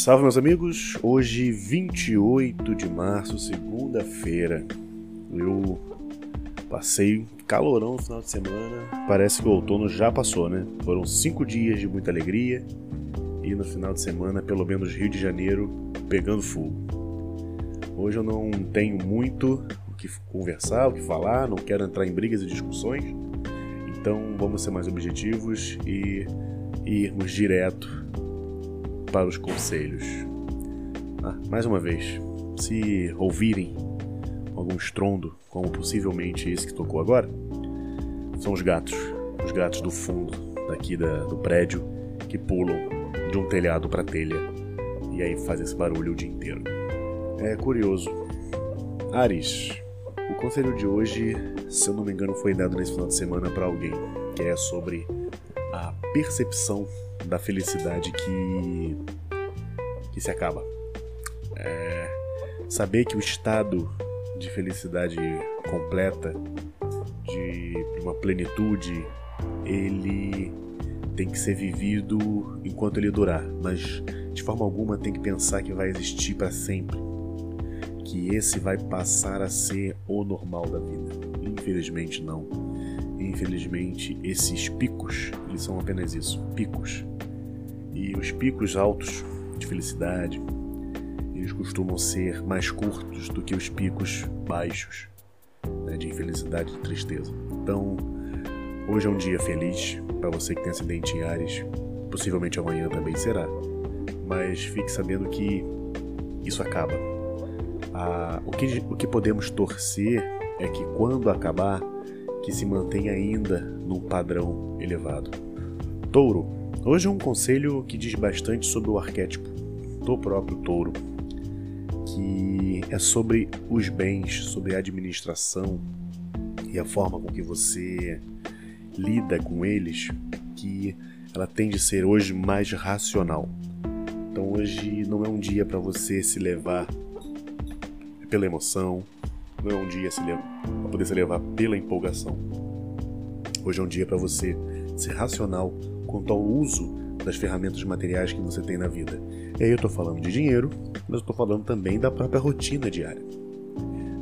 Salve, meus amigos! Hoje, 28 de março, segunda-feira. Eu passei calorão no final de semana. Parece que o outono já passou, né? Foram cinco dias de muita alegria e no final de semana, pelo menos Rio de Janeiro, pegando fogo. Hoje eu não tenho muito o que conversar, o que falar, não quero entrar em brigas e discussões. Então vamos ser mais objetivos e irmos direto para os conselhos. Ah, mais uma vez, se ouvirem algum estrondo, como possivelmente esse que tocou agora, são os gatos, os gatos do fundo daqui da, do prédio que pulam de um telhado para telha e aí fazem esse barulho o dia inteiro. É curioso. Ares, o conselho de hoje, se eu não me engano, foi dado nesse final de semana para alguém, que é sobre a percepção da felicidade que, que se acaba. É, saber que o estado de felicidade completa, de uma plenitude, ele tem que ser vivido enquanto ele durar, mas de forma alguma tem que pensar que vai existir para sempre, que esse vai passar a ser o normal da vida. Infelizmente não. Infelizmente esses picos, eles são apenas isso, picos. E os picos altos de felicidade, eles costumam ser mais curtos do que os picos baixos né, de infelicidade e tristeza. Então, hoje é um dia feliz para você que tem acidente em Ares, possivelmente amanhã também será, mas fique sabendo que isso acaba. Ah, o, que, o que podemos torcer é que quando acabar, que se mantenha ainda num padrão elevado. Touro Hoje é um conselho que diz bastante sobre o arquétipo do próprio touro, que é sobre os bens, sobre a administração e a forma com que você lida com eles, que ela tende a ser hoje mais racional. Então hoje não é um dia para você se levar pela emoção, não é um dia para poder se levar pela empolgação. Hoje é um dia para você ser racional quanto ao uso das ferramentas materiais que você tem na vida. E aí eu estou falando de dinheiro, mas eu estou falando também da própria rotina diária,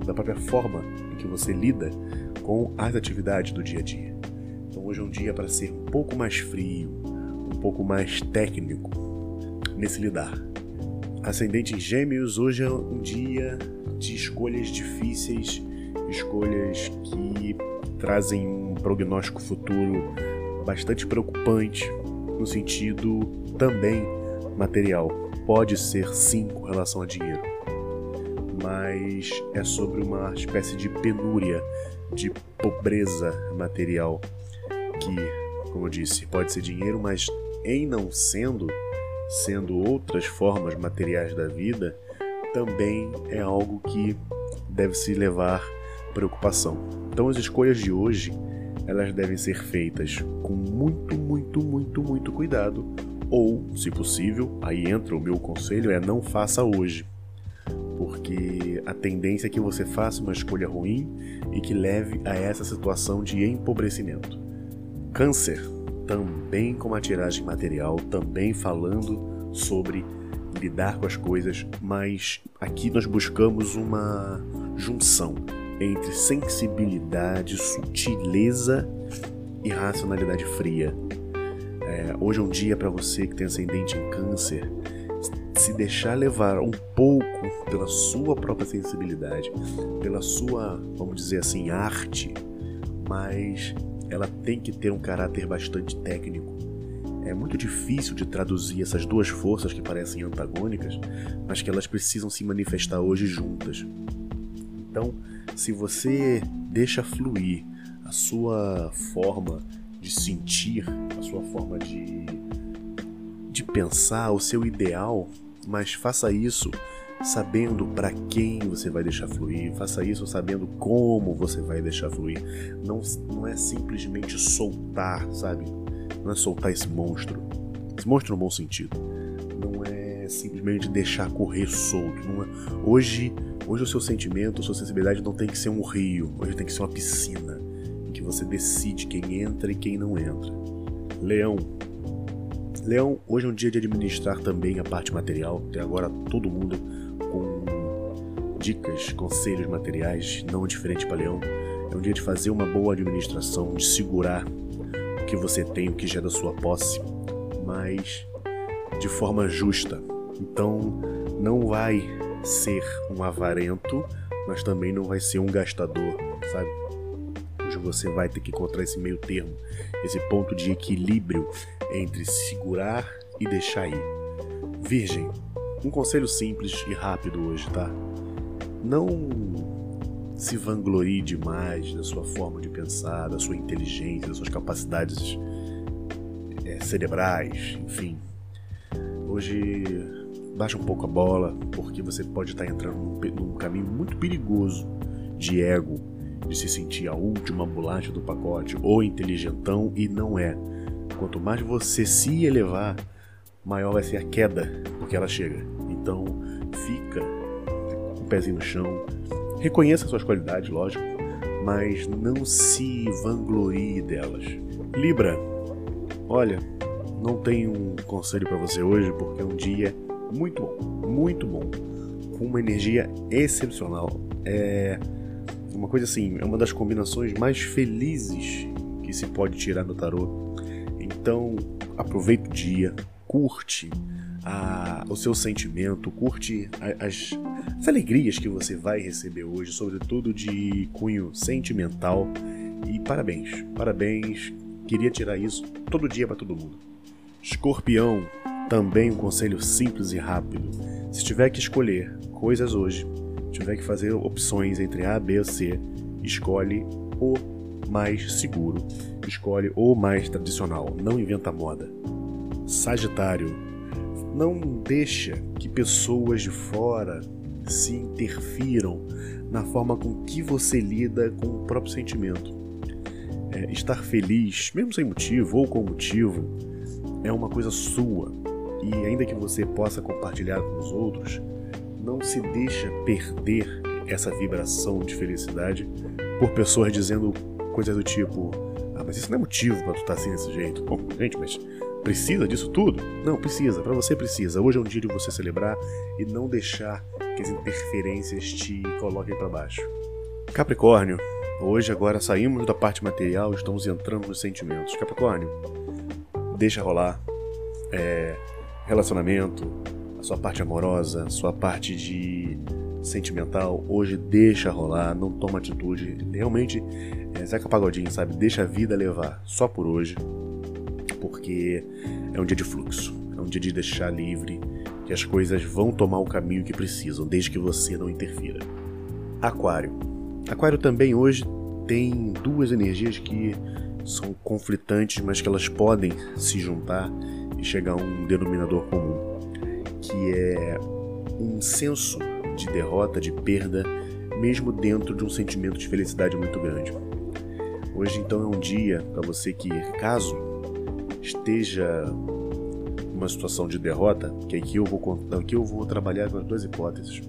da própria forma em que você lida com as atividades do dia a dia. Então hoje é um dia para ser um pouco mais frio, um pouco mais técnico nesse lidar. Ascendente em Gêmeos, hoje é um dia de escolhas difíceis, escolhas que trazem um prognóstico futuro bastante preocupante no sentido também material. Pode ser sim com relação a dinheiro, mas é sobre uma espécie de penúria, de pobreza material que, como eu disse, pode ser dinheiro, mas em não sendo, sendo outras formas materiais da vida, também é algo que deve se levar preocupação. Então as escolhas de hoje elas devem ser feitas com muito, muito, muito, muito cuidado, ou, se possível, aí entra o meu conselho é não faça hoje, porque a tendência é que você faça uma escolha ruim e que leve a essa situação de empobrecimento. Câncer, também com uma tiragem material, também falando sobre lidar com as coisas, mas aqui nós buscamos uma junção entre sensibilidade, sutileza e racionalidade fria. É, hoje é um dia para você que tem ascendente em câncer se deixar levar um pouco pela sua própria sensibilidade, pela sua, vamos dizer assim, arte, mas ela tem que ter um caráter bastante técnico. É muito difícil de traduzir essas duas forças que parecem antagônicas, mas que elas precisam se manifestar hoje juntas. Então, se você deixa fluir a sua forma de sentir, a sua forma de, de pensar, o seu ideal, mas faça isso sabendo para quem você vai deixar fluir, faça isso sabendo como você vai deixar fluir. Não, não é simplesmente soltar, sabe? Não é soltar esse monstro. Esse monstro no bom sentido. Não é simplesmente deixar correr solto. É... Hoje Hoje o seu sentimento, a sua sensibilidade não tem que ser um rio, hoje tem que ser uma piscina, em que você decide quem entra e quem não entra. Leão. Leão, hoje é um dia de administrar também a parte material. Tem agora todo mundo com dicas, conselhos materiais, não diferente para Leão. É um dia de fazer uma boa administração, de segurar que você tem, o que já é da sua posse, mas de forma justa. Então, não vai ser um avarento, mas também não vai ser um gastador, sabe? Hoje você vai ter que encontrar esse meio termo, esse ponto de equilíbrio entre segurar e deixar ir. Virgem, um conselho simples e rápido hoje, tá? Não se vanglorie demais da sua forma de pensar, da sua inteligência, das suas capacidades é, cerebrais, enfim. Hoje baixa um pouco a bola, porque você pode estar entrando num, num caminho muito perigoso de ego, de se sentir a última bolacha do pacote ou inteligentão e não é. Quanto mais você se elevar, maior vai ser a queda, porque ela chega. Então, fica com o pezinho no chão, reconheça suas qualidades, lógico, mas não se vanglorie delas. Libra, olha, não tenho um conselho para você hoje porque é um dia muito bom, muito bom, com uma energia excepcional. É uma coisa assim, é uma das combinações mais felizes que se pode tirar no tarô. Então, aproveita o dia, curte a, o seu sentimento, curte as, as alegrias que você vai receber hoje, sobretudo de cunho sentimental. E parabéns, parabéns. Queria tirar isso todo dia para todo mundo. Escorpião, também um conselho simples e rápido. Se tiver que escolher coisas hoje, tiver que fazer opções entre A, B ou C, escolhe o mais seguro, escolhe o mais tradicional, não inventa moda. Sagitário, não deixa que pessoas de fora se interfiram na forma com que você lida com o próprio sentimento. É, estar feliz, mesmo sem motivo ou com motivo, é uma coisa sua, e ainda que você possa compartilhar com os outros, não se deixa perder essa vibração de felicidade por pessoas dizendo coisas do tipo: Ah, mas isso não é motivo para tu estar tá assim desse jeito. Bom, gente, mas precisa disso tudo? Não, precisa, para você precisa. Hoje é um dia de você celebrar e não deixar que as interferências te coloquem para baixo. Capricórnio, hoje agora saímos da parte material, estamos entrando nos sentimentos. Capricórnio, deixa rolar. É, relacionamento, a sua parte amorosa, a sua parte de sentimental, hoje deixa rolar, não toma atitude. Realmente, é, Zeca Pagodinho, sabe? Deixa a vida levar, só por hoje, porque é um dia de fluxo, é um dia de deixar livre, que as coisas vão tomar o caminho que precisam, desde que você não interfira. Aquário. Aquário também hoje tem duas energias que são conflitantes, mas que elas podem se juntar e chegar a um denominador comum, que é um senso de derrota, de perda, mesmo dentro de um sentimento de felicidade muito grande. Hoje então é um dia para você que, caso esteja numa situação de derrota, que aqui eu vou aqui eu vou trabalhar com as duas hipóteses.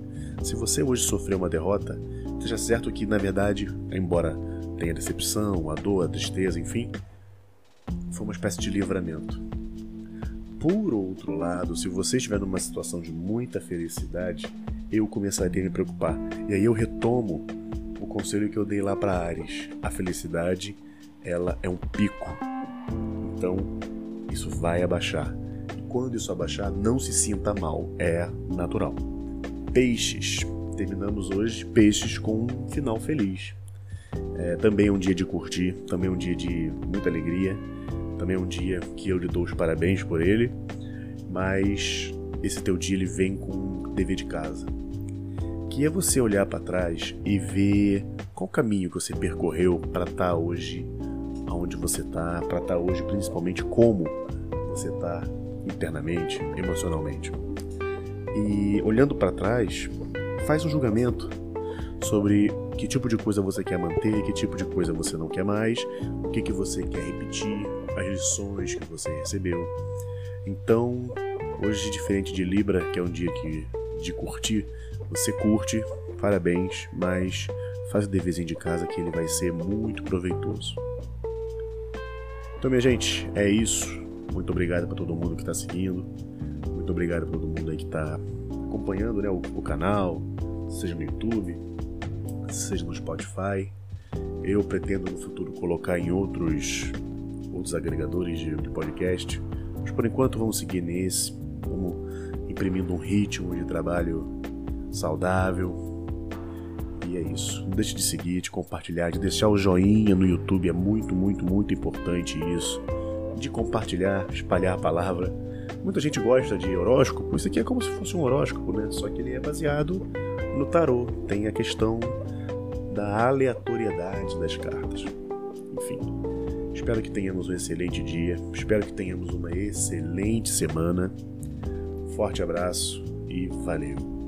Se você hoje sofreu uma derrota, esteja certo que na verdade, embora tenha a decepção, a dor, a tristeza, enfim, foi uma espécie de livramento. Por outro lado, se você estiver numa situação de muita felicidade, eu começaria a me preocupar. E aí eu retomo o conselho que eu dei lá para Ares. A felicidade, ela é um pico. Então, isso vai abaixar. E quando isso abaixar, não se sinta mal, é natural. Peixes. Terminamos hoje peixes com um final feliz. É, também é um dia de curtir, também é um dia de muita alegria também é um dia que eu lhe dou os parabéns por ele, mas esse teu dia ele vem com um dever de casa, que é você olhar para trás e ver qual caminho que você percorreu para estar tá hoje aonde você está, para estar tá hoje principalmente como você está internamente, emocionalmente. E olhando para trás, faz um julgamento sobre que tipo de coisa você quer manter, que tipo de coisa você não quer mais, o que, que você quer repetir, as lições que você recebeu. Então, hoje, diferente de Libra, que é um dia que, de curtir, você curte, parabéns, mas faz o deverzinho de casa que ele vai ser muito proveitoso. Então, minha gente, é isso. Muito obrigado para todo mundo que está seguindo. Muito obrigado para todo mundo aí que está acompanhando né, o, o canal, seja no YouTube, seja no Spotify. Eu pretendo no futuro colocar em outros, outros agregadores de, de podcast, mas por enquanto vamos seguir nesse, vamos imprimindo um ritmo de trabalho saudável. É isso. Não deixe de seguir, de compartilhar, de deixar o joinha no YouTube, é muito, muito, muito importante isso. De compartilhar, espalhar a palavra. Muita gente gosta de horóscopo, isso aqui é como se fosse um horóscopo, né? Só que ele é baseado no tarô. Tem a questão da aleatoriedade das cartas. Enfim, espero que tenhamos um excelente dia, espero que tenhamos uma excelente semana. Forte abraço e valeu!